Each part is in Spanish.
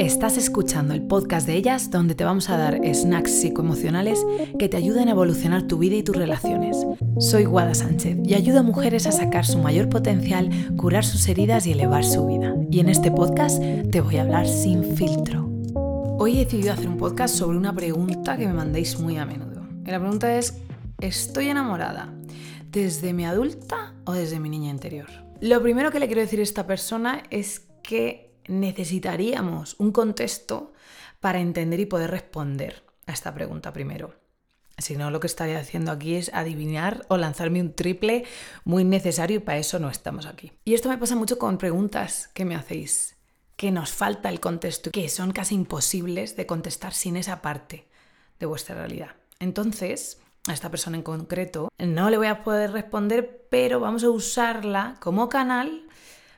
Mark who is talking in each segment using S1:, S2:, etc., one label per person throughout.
S1: Estás escuchando el podcast de ellas donde te vamos a dar snacks psicoemocionales que te ayuden a evolucionar tu vida y tus relaciones. Soy Guada Sánchez y ayudo a mujeres a sacar su mayor potencial, curar sus heridas y elevar su vida. Y en este podcast te voy a hablar sin filtro. Hoy he decidido hacer un podcast sobre una pregunta que me mandéis muy a menudo. Y la pregunta es, ¿estoy enamorada desde mi adulta o desde mi niña interior? Lo primero que le quiero decir a esta persona es que necesitaríamos un contexto para entender y poder responder a esta pregunta primero. Si no, lo que estaría haciendo aquí es adivinar o lanzarme un triple muy necesario y para eso no estamos aquí. Y esto me pasa mucho con preguntas que me hacéis, que nos falta el contexto y que son casi imposibles de contestar sin esa parte de vuestra realidad. Entonces, a esta persona en concreto no le voy a poder responder, pero vamos a usarla como canal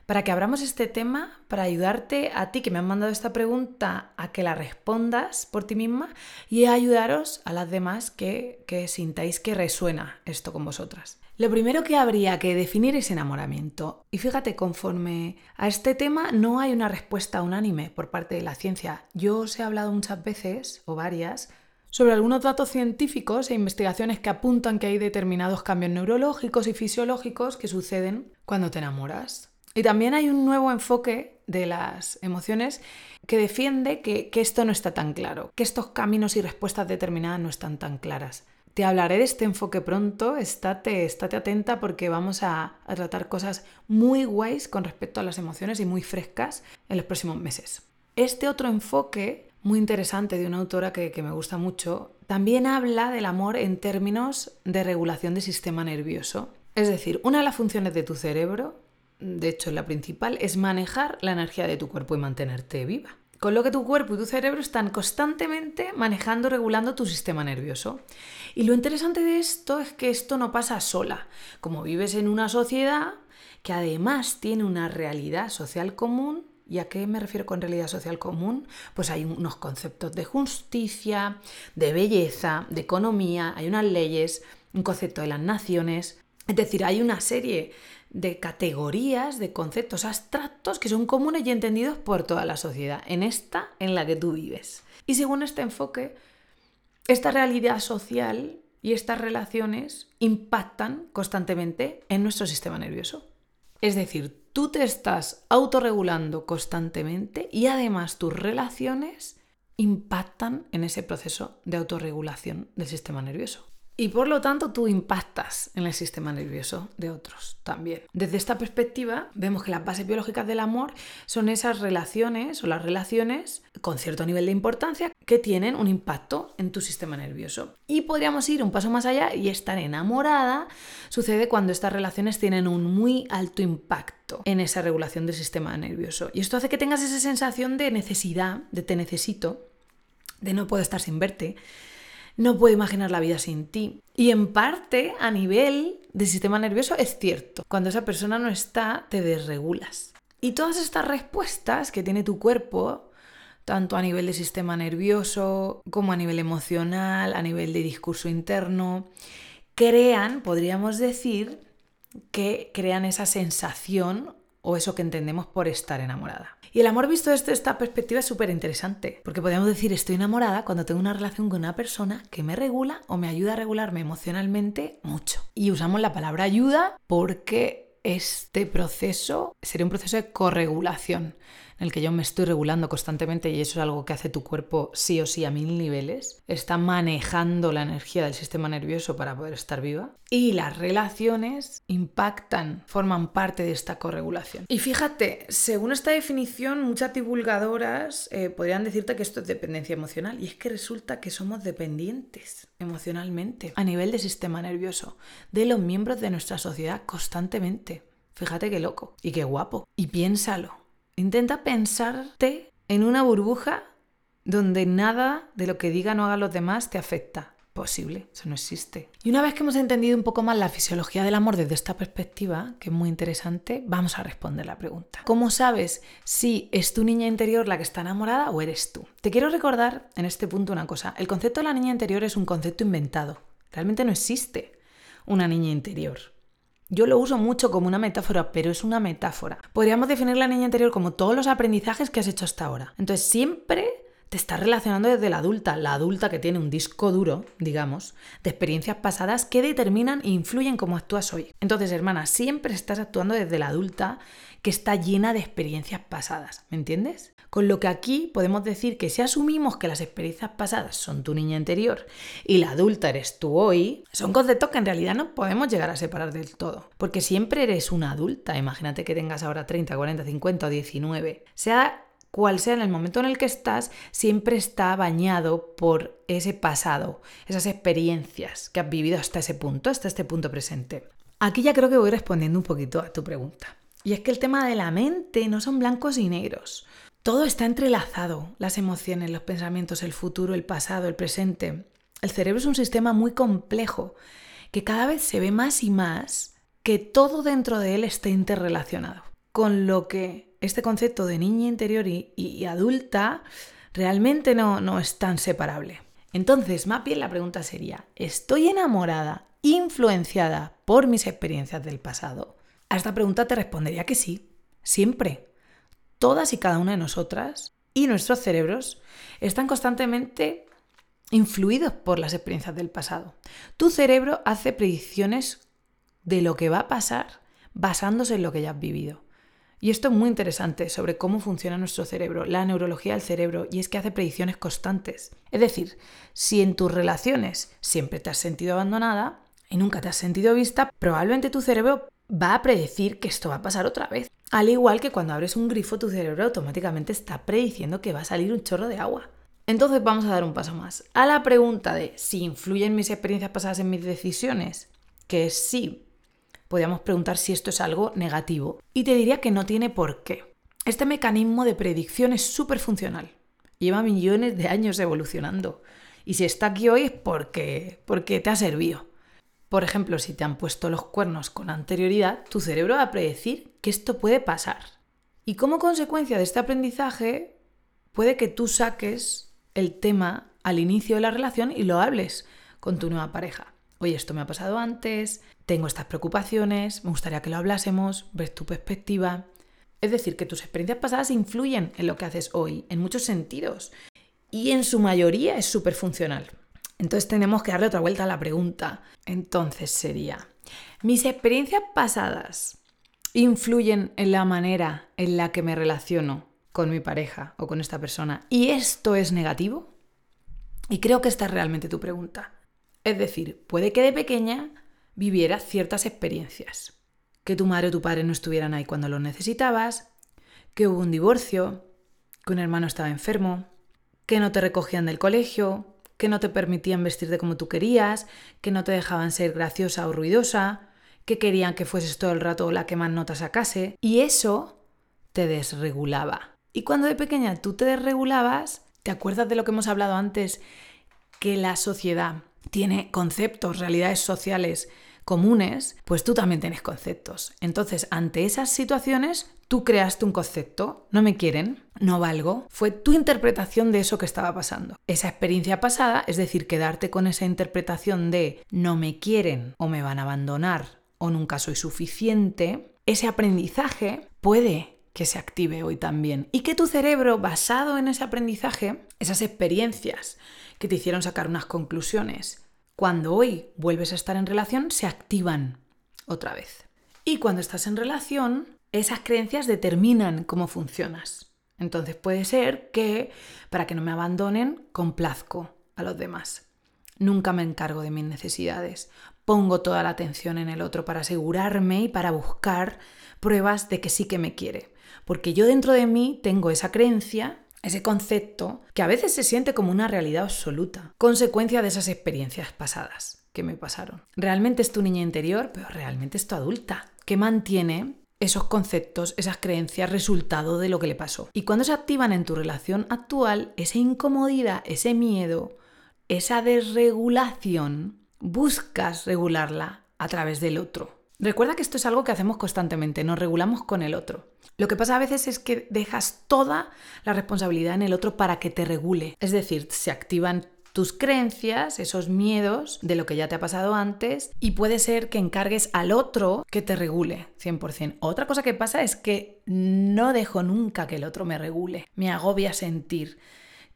S1: para que abramos este tema, para ayudarte a ti que me han mandado esta pregunta a que la respondas por ti misma y a ayudaros a las demás que, que sintáis que resuena esto con vosotras. Lo primero que habría que definir es enamoramiento. Y fíjate, conforme a este tema no hay una respuesta unánime por parte de la ciencia. Yo os he hablado muchas veces, o varias, sobre algunos datos científicos e investigaciones que apuntan que hay determinados cambios neurológicos y fisiológicos que suceden cuando te enamoras. Y también hay un nuevo enfoque de las emociones que defiende que, esto no está tan claro, que estos caminos y respuestas determinadas no están tan claras. Te hablaré de este enfoque pronto, estate, estate atenta porque vamos a, tratar cosas muy guays con respecto a las emociones y muy frescas en los próximos meses. Este otro enfoque, muy interesante de una autora que, que me gusta mucho, también habla del amor en términos de regulación del sistema nervioso. Es decir, una de las funciones de tu cerebro de hecho la principal, es manejar la energía de tu cuerpo y mantenerte viva. Con lo que tu cuerpo y tu cerebro están constantemente manejando, regulando tu sistema nervioso. Y lo interesante de esto es que esto no pasa sola. Como vives en una sociedad que además tiene una realidad social común, ¿Y a qué me refiero con realidad social común? Pues hay unos conceptos de justicia, de belleza, de economía, hay unas leyes, un concepto de las naciones. Es decir, hay una serie de categorías, de conceptos abstractos que son comunes y entendidos por toda la sociedad, en esta en la que tú vives. Y según este enfoque, esta realidad social y estas relaciones impactan constantemente en nuestro sistema nervioso. Es decir, tú te estás autorregulando constantemente y además tus relaciones impactan en ese proceso de autorregulación del sistema nervioso. Y por lo tanto tú impactas en el sistema nervioso de otros también. Desde esta perspectiva vemos que las bases biológicas del amor son esas relaciones o las relaciones con cierto nivel de importancia que tienen un impacto en tu sistema nervioso. Y podríamos ir un paso más allá y estar enamorada sucede cuando estas relaciones tienen un muy alto impacto en esa regulación del sistema nervioso. Y esto hace que tengas esa sensación de necesidad, de te necesito, de no puedo estar sin verte no puedo imaginar la vida sin ti. Y en parte, a nivel de sistema nervioso, es cierto. Cuando esa persona no está, te desregulas. Y todas estas respuestas que tiene tu cuerpo, tanto a nivel de sistema nervioso como a nivel emocional, a nivel de discurso interno, crean, podríamos decir, que crean esa sensación o eso que entendemos por estar enamorada. Y el amor visto desde esta perspectiva es súper interesante, porque podemos decir estoy enamorada cuando tengo una relación con una persona que me regula o me ayuda a regularme emocionalmente mucho. Y usamos la palabra ayuda porque este proceso sería un proceso de corregulación en el que yo me estoy regulando constantemente y eso es algo que hace tu cuerpo sí o sí a mil niveles, está manejando la energía del sistema nervioso para poder estar viva y las relaciones impactan, forman parte de esta corregulación. Y fíjate, según esta definición, muchas divulgadoras eh, podrían decirte que esto es dependencia emocional y es que resulta que somos dependientes emocionalmente a nivel del sistema nervioso de los miembros de nuestra sociedad constantemente. Fíjate qué loco y qué guapo. Y piénsalo. Intenta pensarte en una burbuja donde nada de lo que digan o hagan los demás te afecta. Posible, eso no existe. Y una vez que hemos entendido un poco más la fisiología del amor desde esta perspectiva, que es muy interesante, vamos a responder la pregunta. ¿Cómo sabes si es tu niña interior la que está enamorada o eres tú? Te quiero recordar en este punto una cosa. El concepto de la niña interior es un concepto inventado. Realmente no existe una niña interior. Yo lo uso mucho como una metáfora, pero es una metáfora. Podríamos definir la niña interior como todos los aprendizajes que has hecho hasta ahora. Entonces siempre te estás relacionando desde la adulta, la adulta que tiene un disco duro, digamos, de experiencias pasadas que determinan e influyen cómo actúas hoy. Entonces, hermana, siempre estás actuando desde la adulta que está llena de experiencias pasadas, ¿me entiendes? Con lo que aquí podemos decir que si asumimos que las experiencias pasadas son tu niña interior y la adulta eres tú hoy, son conceptos que en realidad no podemos llegar a separar del todo, porque siempre eres una adulta, imagínate que tengas ahora 30, 40, 50 o 19, sea cual sea en el momento en el que estás, siempre está bañado por ese pasado, esas experiencias que has vivido hasta ese punto, hasta este punto presente. Aquí ya creo que voy respondiendo un poquito a tu pregunta. Y es que el tema de la mente no son blancos y negros. Todo está entrelazado, las emociones, los pensamientos, el futuro, el pasado, el presente. El cerebro es un sistema muy complejo que cada vez se ve más y más que todo dentro de él está interrelacionado. Con lo que este concepto de niña interior y, adulta realmente no, no es tan separable. Entonces, más la pregunta sería, ¿estoy enamorada, influenciada por mis experiencias del pasado? A esta pregunta te respondería que sí, siempre. Todas y cada una de nosotras y nuestros cerebros están constantemente influidos por las experiencias del pasado. Tu cerebro hace predicciones de lo que va a pasar basándose en lo que ya has vivido. Y esto es muy interesante sobre cómo funciona nuestro cerebro, la neurología del cerebro, y es que hace predicciones constantes. Es decir, si en tus relaciones siempre te has sentido abandonada y nunca te has sentido vista, probablemente tu cerebro va a predecir que esto va a pasar otra vez. Al igual que cuando abres un grifo, tu cerebro automáticamente está prediciendo que va a salir un chorro de agua. Entonces vamos a dar un paso más. A la pregunta de si influyen mis experiencias pasadas en mis decisiones, que es sí, podríamos preguntar si esto es algo negativo. Y te diría que no tiene por qué. Este mecanismo de predicción es súper funcional. Lleva millones de años evolucionando. Y si está aquí hoy es porque, porque te ha servido. Por ejemplo, si te han puesto los cuernos con anterioridad, tu cerebro va a predecir que esto puede pasar. Y como consecuencia de este aprendizaje, puede que tú saques el tema al inicio de la relación y lo hables con tu nueva pareja oye, esto me ha pasado antes, tengo estas preocupaciones, me gustaría que lo hablásemos, ves tu perspectiva. Es decir, que tus experiencias pasadas influyen en lo que haces hoy, en muchos sentidos, y en su mayoría es súper funcional. Entonces tenemos que darle otra vuelta a la pregunta. Entonces sería, ¿mis experiencias pasadas influyen en la manera en la que me relaciono con mi pareja o con esta persona? ¿Y esto es negativo? Y creo que esta es realmente tu pregunta. Es decir, puede que de pequeña vivieras ciertas experiencias. Que tu madre o tu padre no estuvieran ahí cuando lo necesitabas, que hubo un divorcio, que un hermano estaba enfermo, que no te recogían del colegio, que no te permitían vestirte como tú querías, que no te dejaban ser graciosa o ruidosa, que querían que fueses todo el rato la que más notas sacase, y eso te desregulaba. Y cuando de pequeña tú te desregulabas, ¿te acuerdas de lo que hemos hablado antes? Que la sociedad tiene conceptos, realidades sociales comunes, pues tú también tienes conceptos. Entonces, ante esas situaciones, tú creaste un concepto, no me quieren, no valgo, fue tu interpretación de eso que estaba pasando. Esa experiencia pasada, es decir, quedarte con esa interpretación de no me quieren o me van a abandonar o nunca soy suficiente, ese aprendizaje puede que se active hoy también y que tu cerebro, basado en ese aprendizaje, esas experiencias que te hicieron sacar unas conclusiones, cuando hoy vuelves a estar en relación, se activan otra vez. Y cuando estás en relación, esas creencias determinan cómo funcionas. Entonces puede ser que, para que no me abandonen, complazco a los demás. Nunca me encargo de mis necesidades. Pongo toda la atención en el otro para asegurarme y para buscar pruebas de que sí que me quiere. Porque yo dentro de mí tengo esa creencia ese concepto que a veces se siente como una realidad absoluta, consecuencia de esas experiencias pasadas que me pasaron. Realmente es tu niña interior, pero realmente es tu adulta, que mantiene esos conceptos, esas creencias, resultado de lo que le pasó. Y cuando se activan en tu relación actual, esa incomodidad, ese miedo, esa desregulación, buscas regularla a través del otro. Recuerda que esto es algo que hacemos constantemente, nos regulamos con el otro. Lo que pasa a veces es que dejas toda la responsabilidad en el otro para que te regule. Es decir, se activan tus creencias, esos miedos de lo que ya te ha pasado antes y puede ser que encargues al otro que te regule 100%. Otra cosa que pasa es que no dejo nunca que el otro me regule, me agobia sentir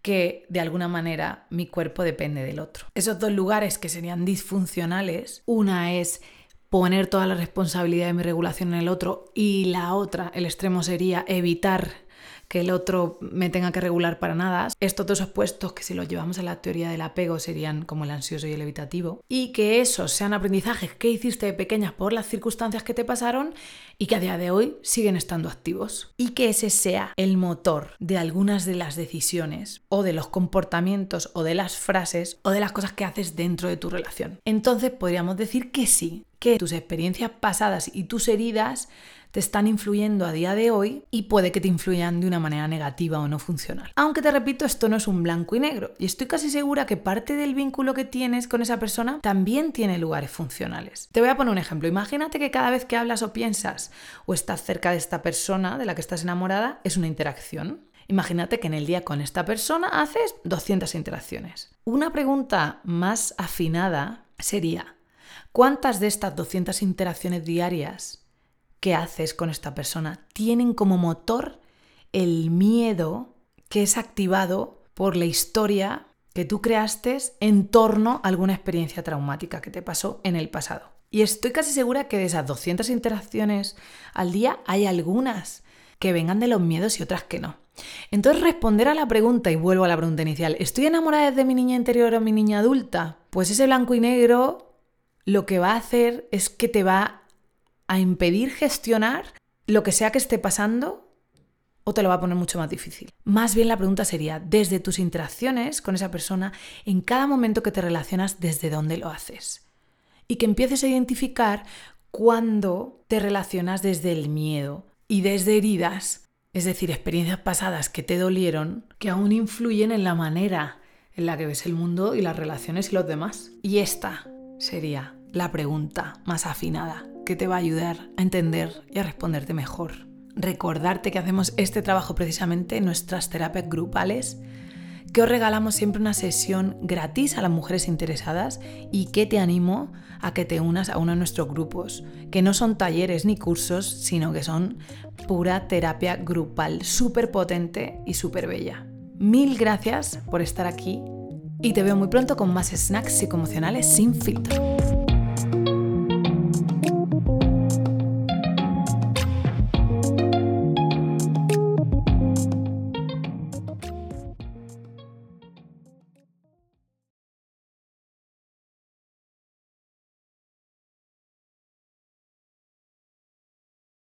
S1: que de alguna manera mi cuerpo depende del otro. Esos dos lugares que serían disfuncionales, una es poner toda la responsabilidad de mi regulación en el otro y la otra, el extremo sería evitar que el otro me tenga que regular para nada. Estos dos opuestos que si los llevamos a la teoría del apego serían como el ansioso y el evitativo. Y que esos sean aprendizajes que hiciste de pequeñas por las circunstancias que te pasaron y que a día de hoy siguen estando activos. Y que ese sea el motor de algunas de las decisiones o de los comportamientos o de las frases o de las cosas que haces dentro de tu relación. Entonces podríamos decir que sí, que tus experiencias pasadas y tus heridas te están influyendo a día de hoy y puede que te influyan de una manera negativa o no funcional. Aunque te repito, esto no es un blanco y negro y estoy casi segura que parte del vínculo que tienes con esa persona también tiene lugares funcionales. Te voy a poner un ejemplo. Imagínate que cada vez que hablas o piensas o estás cerca de esta persona de la que estás enamorada es una interacción. Imagínate que en el día con esta persona haces 200 interacciones. Una pregunta más afinada sería, ¿cuántas de estas 200 interacciones diarias que haces con esta persona tienen como motor el miedo que es activado por la historia que tú creaste en torno a alguna experiencia traumática que te pasó en el pasado. Y estoy casi segura que de esas 200 interacciones al día hay algunas que vengan de los miedos y otras que no. Entonces responder a la pregunta, y vuelvo a la pregunta inicial, ¿estoy enamorada de mi niña interior o mi niña adulta? Pues ese blanco y negro lo que va a hacer es que te va a impedir gestionar lo que sea que esté pasando o te lo va a poner mucho más difícil. Más bien la pregunta sería, desde tus interacciones con esa persona, en cada momento que te relacionas, ¿desde dónde lo haces? Y que empieces a identificar cuándo te relacionas desde el miedo y desde heridas, es decir, experiencias pasadas que te dolieron, que aún influyen en la manera en la que ves el mundo y las relaciones y los demás. Y esta sería la pregunta más afinada que te va a ayudar a entender y a responderte mejor. Recordarte que hacemos este trabajo precisamente en nuestras terapias grupales, que os regalamos siempre una sesión gratis a las mujeres interesadas y que te animo a que te unas a uno de nuestros grupos, que no son talleres ni cursos, sino que son pura terapia grupal, súper potente y súper bella. Mil gracias por estar aquí y te veo muy pronto con más snacks psicoemocionales sin filtro.